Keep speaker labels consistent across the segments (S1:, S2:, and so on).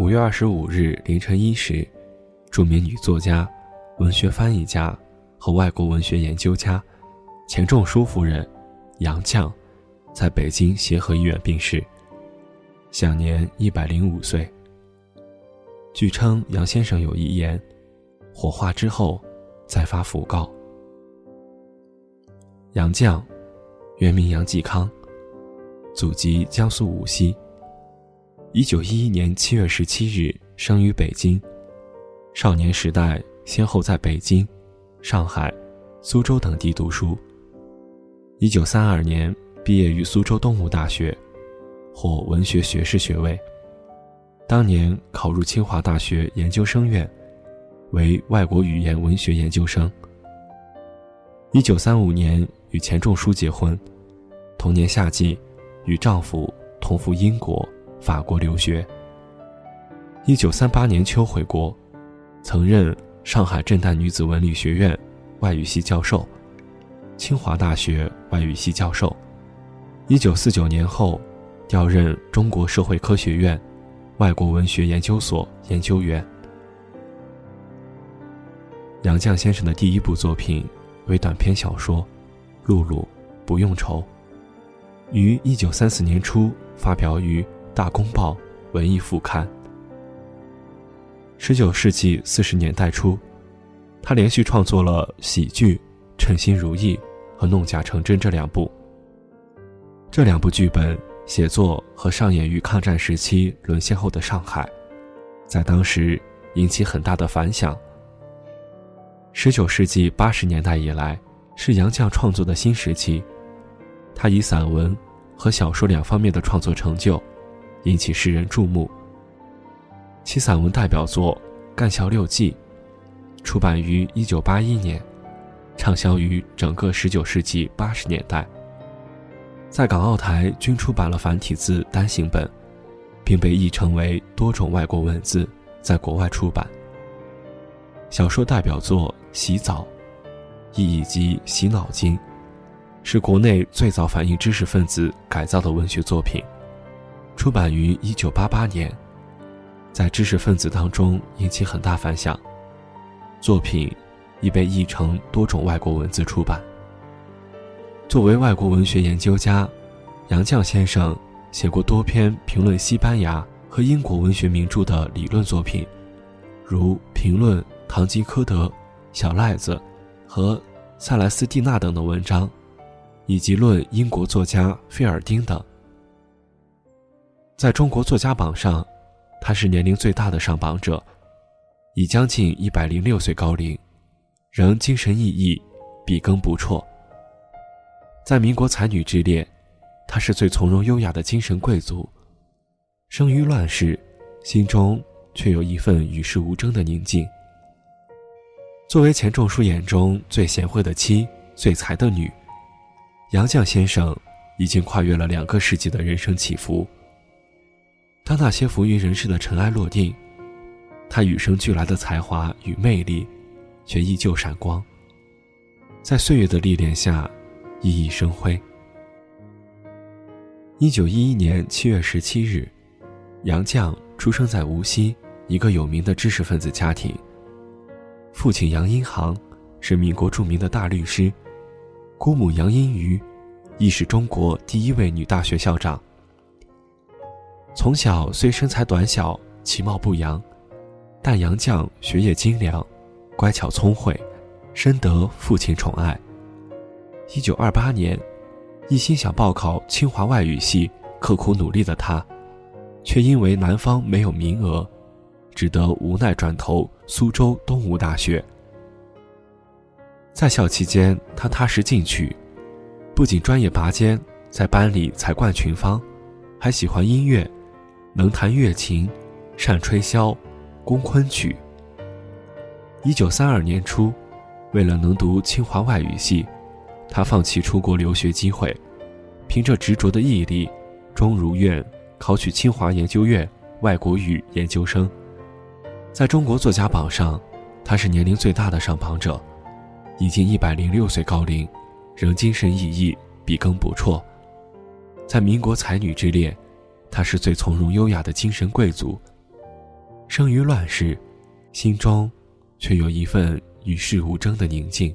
S1: 五月二十五日凌晨一时，著名女作家、文学翻译家和外国文学研究家钱钟书夫人杨绛在北京协和医院病逝，享年一百零五岁。据称，杨先生有遗言：火化之后再发讣告。杨绛，原名杨继康，祖籍江苏无锡。一九一一年七月十七日生于北京，少年时代先后在北京、上海、苏州等地读书。一九三二年毕业于苏州东吴大学，获文学学士学位。当年考入清华大学研究生院，为外国语言文学研究生。一九三五年与钱钟书结婚，同年夏季与丈夫同赴英国。法国留学。一九三八年秋回国，曾任上海震旦女子文理学院外语系教授，清华大学外语系教授。一九四九年后，调任中国社会科学院外国文学研究所研究员。杨绛先生的第一部作品为短篇小说《露露不用愁》，于一九三四年初发表于。大公报文艺副刊。十九世纪四十年代初，他连续创作了喜剧《称心如意》和《弄假成真》这两部。这两部剧本写作和上演于抗战时期沦陷后的上海，在当时引起很大的反响。十九世纪八十年代以来，是杨绛创作的新时期，他以散文和小说两方面的创作成就。引起世人注目。其散文代表作《干校六记》，出版于1981年，畅销于整个19世纪80年代。在港澳台均出版了繁体字单行本，并被译成为多种外国文字，在国外出版。小说代表作《洗澡》，意译及《洗脑经》，是国内最早反映知识分子改造的文学作品。出版于一九八八年，在知识分子当中引起很大反响。作品已被译成多种外国文字出版。作为外国文学研究家，杨绛先生写过多篇评论西班牙和英国文学名著的理论作品，如评论《堂吉诃德》《小赖子》和塞莱斯蒂娜等的文章，以及论英国作家菲尔丁等。在中国作家榜上，他是年龄最大的上榜者，已将近一百零六岁高龄，仍精神奕奕，笔耕不辍。在民国才女之列，她是最从容优雅的精神贵族，生于乱世，心中却有一份与世无争的宁静。作为钱钟书眼中最贤惠的妻、最才的女，杨绛先生已经跨越了两个世纪的人生起伏。当那些浮云人世的尘埃落定，他与生俱来的才华与魅力，却依旧闪光，在岁月的历练下，熠熠生辉。一九一一年七月十七日，杨绛出生在无锡一个有名的知识分子家庭。父亲杨荫杭是民国著名的大律师，姑母杨荫瑜亦是中国第一位女大学校长。从小虽身材短小、其貌不扬，但杨绛学业精良、乖巧聪慧，深得父亲宠爱。一九二八年，一心想报考清华外语系、刻苦努力的他，却因为南方没有名额，只得无奈转投苏州东吴大学。在校期间，他踏实进取，不仅专业拔尖，在班里才冠群芳，还喜欢音乐。能弹乐琴，善吹箫，工昆曲。一九三二年初，为了能读清华外语系，他放弃出国留学机会，凭着执着的毅力，终如愿考取清华研究院外国语研究生。在中国作家榜上，他是年龄最大的上榜者，已经一百零六岁高龄，仍精神奕奕，笔耕不辍。在民国才女之列。他是最从容优雅的精神贵族，生于乱世，心中却有一份与世无争的宁静。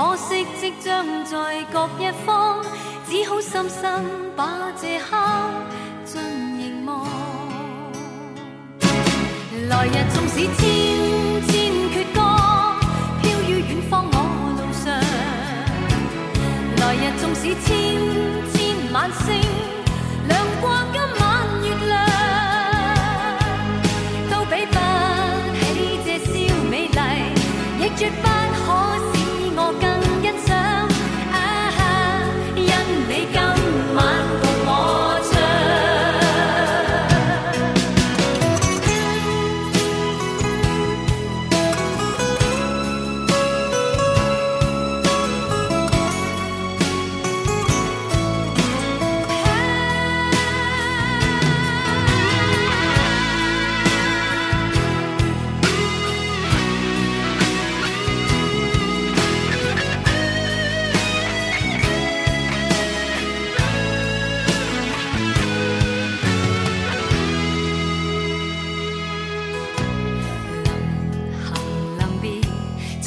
S2: 可惜即将在各一方，只好深深把这刻尽凝望。来日纵使千千阙歌，飘于远方我路上。来日纵使千千晚星，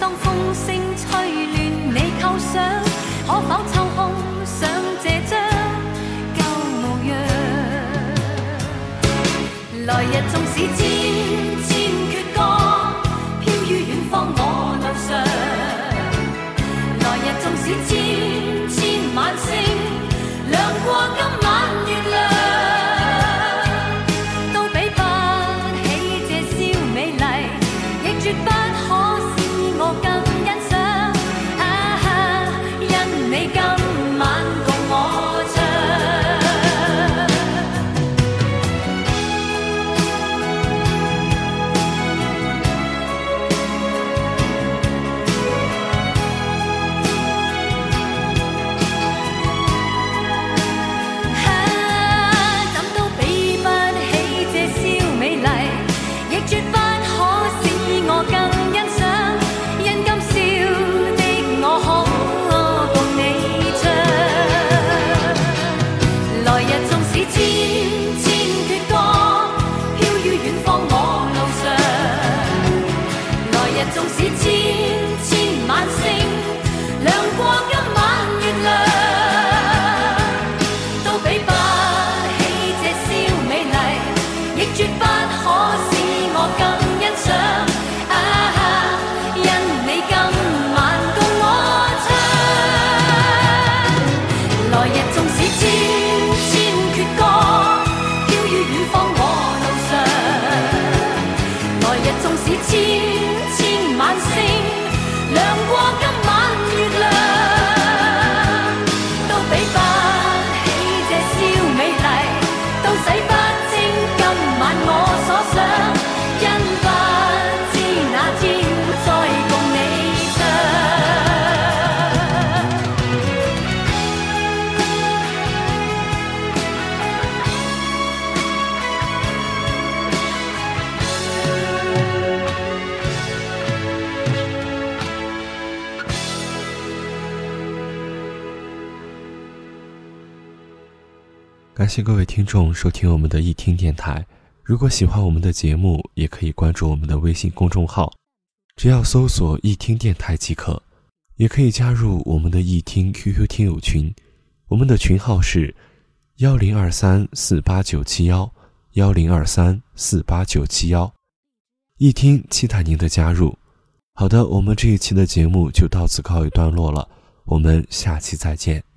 S2: 当风声吹乱你构想，可否抽空想这张旧模样？来日纵使千千阙歌，飘于远方我路上。来日纵使千
S1: 感谢各位听众收听我们的易听电台。如果喜欢我们的节目，也可以关注我们的微信公众号，只要搜索“易听电台”即可。也可以加入我们的易听 QQ 听友群，我们的群号是幺零二三四八九七幺幺零二三四八九七幺。易听期待您的加入。好的，我们这一期的节目就到此告一段落了，我们下期再见。